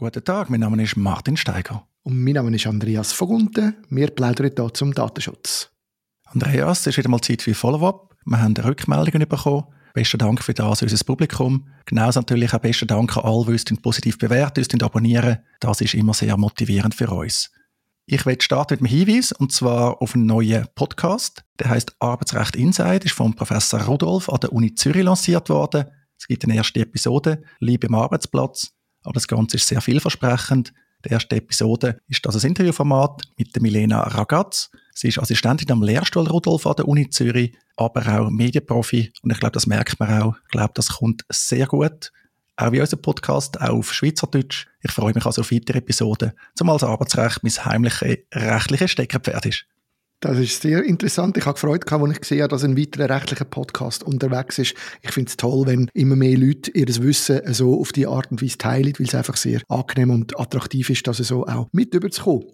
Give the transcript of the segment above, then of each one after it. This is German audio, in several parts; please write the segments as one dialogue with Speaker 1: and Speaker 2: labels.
Speaker 1: Guten Tag, mein Name ist Martin Steiger.
Speaker 2: Und mein Name ist Andreas Vogunten. Wir plaudern hier zum Datenschutz.
Speaker 1: Andreas, es ist wieder mal Zeit für Follow-up. Wir haben Rückmeldungen bekommen. Besten Dank für das, unser Publikum. Genauso natürlich auch besten Dank an alle, die uns positiv bewerten, uns abonnieren. Das ist immer sehr motivierend für uns. Ich werde starten mit einem Hinweis, und zwar auf einen neuen Podcast. Der heißt Arbeitsrecht Inside, ist von Professor Rudolf an der Uni Zürich lanciert worden. Es gibt eine erste Episode, Liebe am Arbeitsplatz. Aber das Ganze ist sehr vielversprechend. Die erste Episode ist das ein Interviewformat mit der Milena Ragaz. Sie ist Assistentin am Lehrstuhl Rudolf an der Uni Zürich, aber auch Medienprofi. Und ich glaube, das merkt man auch. Ich glaube, das kommt sehr gut. Auch wie unser Podcast, auch auf Schweizerdeutsch. Ich freue mich also auf weitere Episoden, zumal das Arbeitsrecht mein heimliches rechtliches Steckerpferd ist.
Speaker 2: Das ist sehr interessant. Ich habe gefreut, als ich gesehen habe, dass ein weiterer rechtlicher Podcast unterwegs ist. Ich finde es toll, wenn immer mehr Leute ihr Wissen so auf die Art und Weise teilen, weil es einfach sehr angenehm und attraktiv ist, dass so auch mit überzukommen.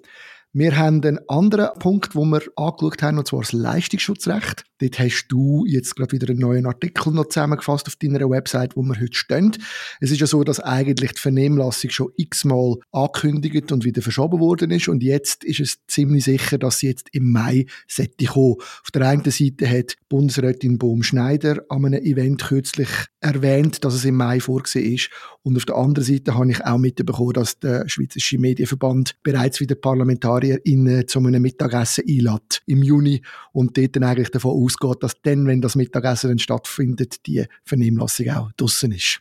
Speaker 2: Wir haben einen anderen Punkt, wo wir angeschaut haben, und zwar das Leistungsschutzrecht. Dort hast du jetzt gerade wieder einen neuen Artikel noch zusammengefasst auf deiner Website, wo wir heute stehen. Es ist ja so, dass eigentlich die Vernehmlassung schon x-mal angekündigt und wieder verschoben worden ist. Und jetzt ist es ziemlich sicher, dass sie jetzt im Mai sollte kommen. Auf der einen Seite hat Bundesrätin Bohm-Schneider an einem Event kürzlich erwähnt, dass es im Mai vorgesehen ist. Und auf der anderen Seite habe ich auch mitbekommen, dass der Schweizerische Medienverband bereits wieder ParlamentarierInnen zu einem Mittagessen einlädt im Juni und dort dann eigentlich davon ausgeht, dass dann, wenn das Mittagessen dann stattfindet, die Vernehmlassung auch draussen ist.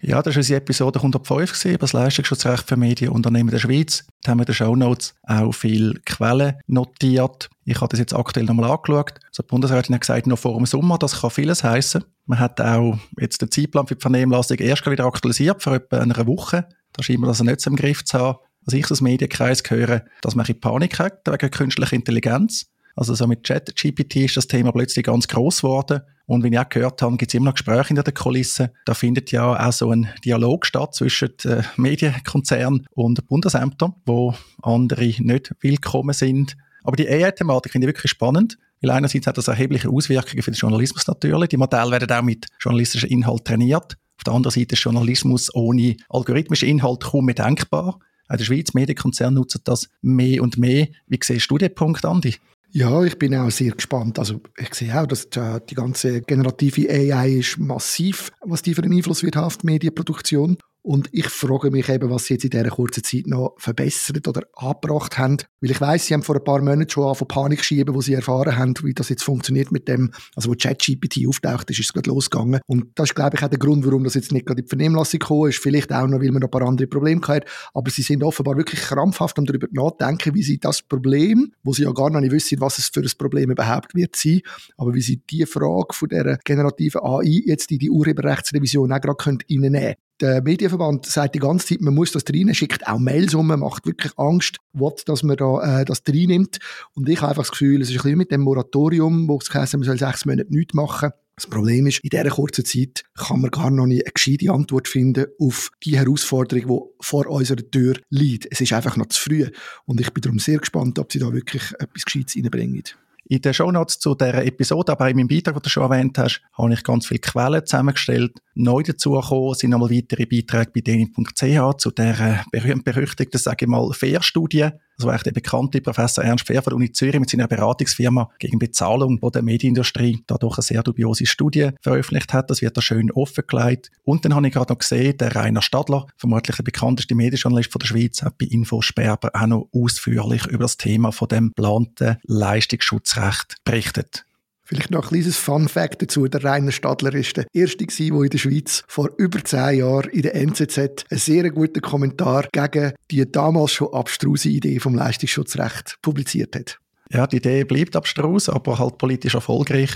Speaker 1: Ja, das war unsere Episode 105 gewesen, über das Leistungsschutzrecht für Medienunternehmen der Schweiz. Da haben wir in den Shownotes auch viele Quellen notiert. Ich habe das jetzt aktuell nochmal angeschaut. Also die Bundesrätin hat gesagt, noch vor dem Sommer, das kann vieles heißen. Man hat auch jetzt den Zeitplan für die Vernehmlassung erst wieder aktualisiert, vor etwa einer Woche. Da scheint man das nicht so im Griff zu haben. Was ich aus Medienkreis höre, dass man in Panik hat wegen künstlicher Intelligenz. Also so mit ChatGPT ist das Thema plötzlich ganz groß geworden. Und wie ich auch gehört habe, gibt es immer noch Gespräche hinter den Kulissen. Da findet ja auch so ein Dialog statt zwischen äh, Medienkonzernen und Bundesämtern, wo andere nicht willkommen sind. Aber die AI-Thematik finde ich wirklich spannend. Weil einerseits hat das erhebliche Auswirkungen für den Journalismus natürlich. Die Modelle werden auch mit journalistischen Inhalt trainiert. Auf der anderen Seite ist Journalismus ohne algorithmischen Inhalt kaum mehr denkbar. Auch der Schweiz, Medienkonzerne nutzen das mehr und mehr. Wie siehst du den Punkt, Andi?
Speaker 2: Ja, ich bin auch sehr gespannt. Also ich sehe auch, dass die ganze generative AI ist massiv, was die für einen Einfluss wird auf die Medienproduktion. Und ich frage mich eben, was sie jetzt in dieser kurzen Zeit noch verbessert oder angebracht haben. Weil ich weiß, sie haben vor ein paar Monaten schon angefangen Panik schieben, wo sie erfahren haben, wie das jetzt funktioniert mit dem, also wo ChatGPT auftaucht ist, es gerade losgegangen. Und das ist, glaube ich, auch der Grund, warum das jetzt nicht gerade in die Vernehmlassung gekommen ist. Vielleicht auch noch, weil man noch ein paar andere Probleme hat. Aber sie sind offenbar wirklich krampfhaft um darüber nachdenken, wie sie das Problem, wo sie ja gar noch nicht wissen, was es für ein Problem überhaupt wird sein, aber wie sie die Frage von der generativen AI jetzt in die Urheberrechtsrevision auch gerade reinnehmen können der Medienverband sagt die ganze Zeit, man muss das rein, schickt auch Mails um, macht wirklich Angst, will, dass man da, äh, das reinnimmt. Und ich habe einfach das Gefühl, es ist ein bisschen mit dem Moratorium, wo es heisst, man soll sechs Monate nichts machen. Das Problem ist, in dieser kurzen Zeit kann man gar noch nicht eine gescheite Antwort finden auf die Herausforderung, die vor unserer Tür liegt. Es ist einfach noch zu früh. Und ich bin darum sehr gespannt, ob sie da wirklich etwas Gescheites reinbringen.
Speaker 1: In den Shownotes zu dieser Episode, aber in meinem Beitrag, den du schon erwähnt hast, habe ich ganz viele Quellen zusammengestellt. Neu dazugekommen sind nochmal weitere Beiträge bei deni.ch zu der berühmt-berüchtigten, sage ich mal, Fair-Studie, also echt der bekannte Professor Ernst Pfeffer der Uni Zürich mit seiner Beratungsfirma gegen Bezahlung der Medienindustrie dadurch eine sehr dubiose Studie veröffentlicht hat. Das wird da schön offengelegt. Und dann habe ich gerade noch gesehen, der Rainer Stadler, vermutlich der bekannteste Medienjournalist von der Schweiz, hat bei Infosperber auch noch ausführlich über das Thema von dem geplanten Leistungsschutzrecht berichtet.
Speaker 2: Vielleicht noch ein kleines Fun-Fact dazu. Der Rainer Stadler ist der Erste der in der Schweiz vor über zehn Jahren in der NZZ einen sehr guten Kommentar gegen die damals schon abstruse Idee vom Leistungsschutzrecht publiziert hat.
Speaker 1: Ja, die Idee bleibt abstrus, aber halt politisch erfolgreich.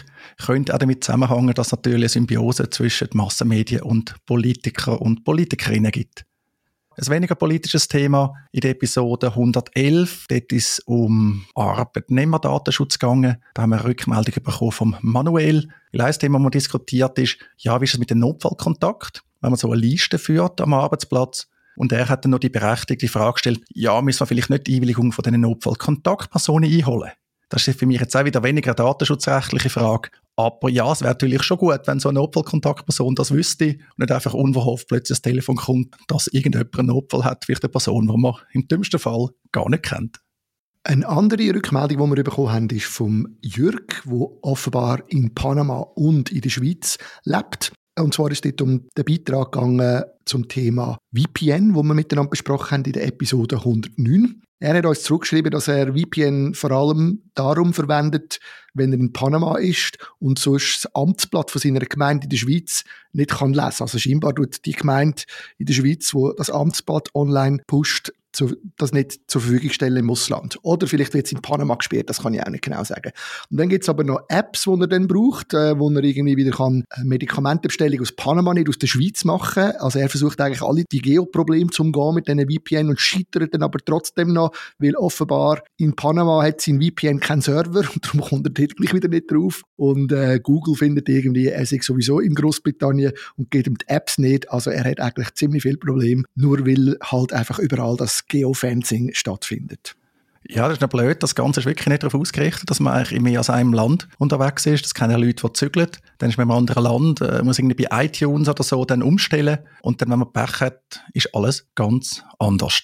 Speaker 1: Könnte auch damit zusammenhängen, dass es natürlich eine Symbiose zwischen Massenmedien und Politiker und Politikerinnen gibt ein weniger politisches Thema in der Episode 111. Dort ist es um Arbeitnehmerdatenschutz gegangen. Da haben wir eine Rückmeldung bekommen vom Manuel. Weil ein Thema, das diskutiert ist, ja, wie ist es mit dem Notfallkontakt? Wenn man so eine Liste führt am Arbeitsplatz. Und er hat dann noch die berechtigte Frage gestellt, ja, müssen wir vielleicht nicht die Einwilligung von diesen Notfallkontaktpersonen einholen? Das ist für mich jetzt auch wieder weniger eine datenschutzrechtliche Frage. Aber ja, es wäre natürlich schon gut, wenn so eine Notfallkontaktperson das wüsste und nicht einfach unverhofft plötzlich das Telefon kommt, dass irgendjemand einen Notfall hat, vielleicht eine Person, die man im dümmsten Fall gar nicht kennt.
Speaker 2: Eine andere Rückmeldung, die wir bekommen haben, ist vom Jürg, der offenbar in Panama und in der Schweiz lebt. Und zwar ist es um den Beitrag gegangen zum Thema VPN, wo wir miteinander besprochen haben in der Episode 109. Er hat uns zurückgeschrieben, dass er VPN vor allem darum verwendet, wenn er in Panama ist und sonst das Amtsblatt von seiner Gemeinde in der Schweiz nicht kann lesen. Also scheinbar tut die Gemeinde in der Schweiz, wo das Amtsblatt online pusht, zu, das nicht zur Verfügung stellen im Ausland. Oder vielleicht wird es in Panama gesperrt, das kann ich auch nicht genau sagen. Und dann gibt es aber noch Apps, die er dann braucht, äh, wo er irgendwie wieder kann äh, Medikamentenbestellung aus Panama nicht aus der Schweiz machen. Also er versucht eigentlich alle die Geoprobleme zu umgehen mit diesen VPN und scheitert dann aber trotzdem noch, weil offenbar in Panama hat sein VPN keinen Server und darum kommt er dort gleich wieder nicht drauf. Und äh, Google findet irgendwie, er sei sowieso in Großbritannien und geht ihm die Apps nicht. Also er hat eigentlich ziemlich viel Probleme, nur weil halt einfach überall das Geofencing stattfindet.
Speaker 1: Ja, das ist noch blöd. Das Ganze ist wirklich nicht darauf ausgerichtet, dass man eigentlich in mehr als einem Land unterwegs ist. Das kennen Leute, die zügeln. Dann ist man einem anderen Land, äh, muss irgendwie bei iTunes oder so dann umstellen. Und dann, wenn man Pech hat, ist alles ganz anders.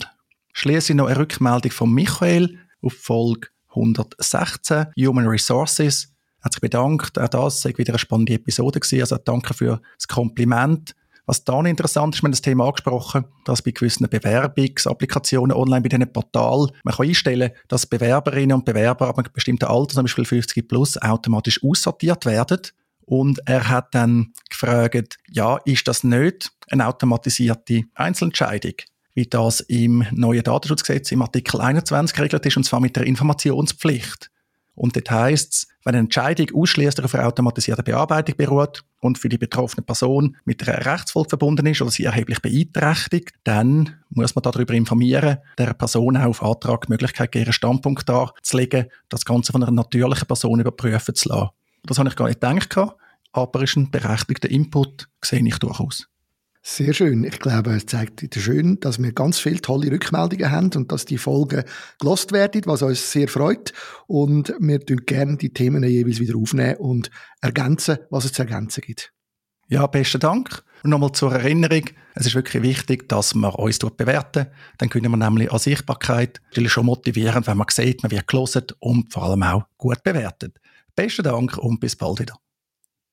Speaker 1: Schließlich noch eine Rückmeldung von Michael auf Folge 116, Human Resources. Er hat sich bedankt. Auch das war wieder eine spannende Episode. Also danke für das Kompliment. Was dann interessant ist, wir haben das Thema angesprochen, dass bei gewissen Bewerbungsapplikationen online bei diesen Portal man kann einstellen, dass Bewerberinnen und Bewerber ab einem bestimmten Alter, zum Beispiel 50 plus, automatisch aussortiert werden. Und er hat dann gefragt, ja, ist das nicht eine automatisierte Einzelentscheidung? wie das im neuen Datenschutzgesetz im Artikel 21 geregelt ist, und zwar mit der Informationspflicht. Und heisst es, wenn eine Entscheidung ausschließlich auf einer automatisierten Bearbeitung beruht und für die betroffene Person mit einer Rechtsfolge verbunden ist oder sie erheblich beeinträchtigt, dann muss man darüber informieren, der Person auch auf Antrag die Möglichkeit geben, ihren Standpunkt darzulegen, das Ganze von einer natürlichen Person überprüfen zu lassen. Das habe ich gar nicht gedacht, aber ist ein berechtigter Input, sehe ich durchaus.
Speaker 2: Sehr schön. Ich glaube, es zeigt wieder schön, dass wir ganz viele tolle Rückmeldungen haben und dass die Folgen gelost werden, was uns sehr freut. Und wir tun gerne die Themen jeweils wieder aufnehmen und ergänzen, was es zu ergänzen gibt.
Speaker 1: Ja, besten Dank. Und nochmal zur Erinnerung, es ist wirklich wichtig, dass man uns bewerten. Dann können wir nämlich an Sichtbarkeit schon motivieren, wenn man sieht, man wird gelesen und vor allem auch gut bewertet. Besten Dank und bis bald wieder.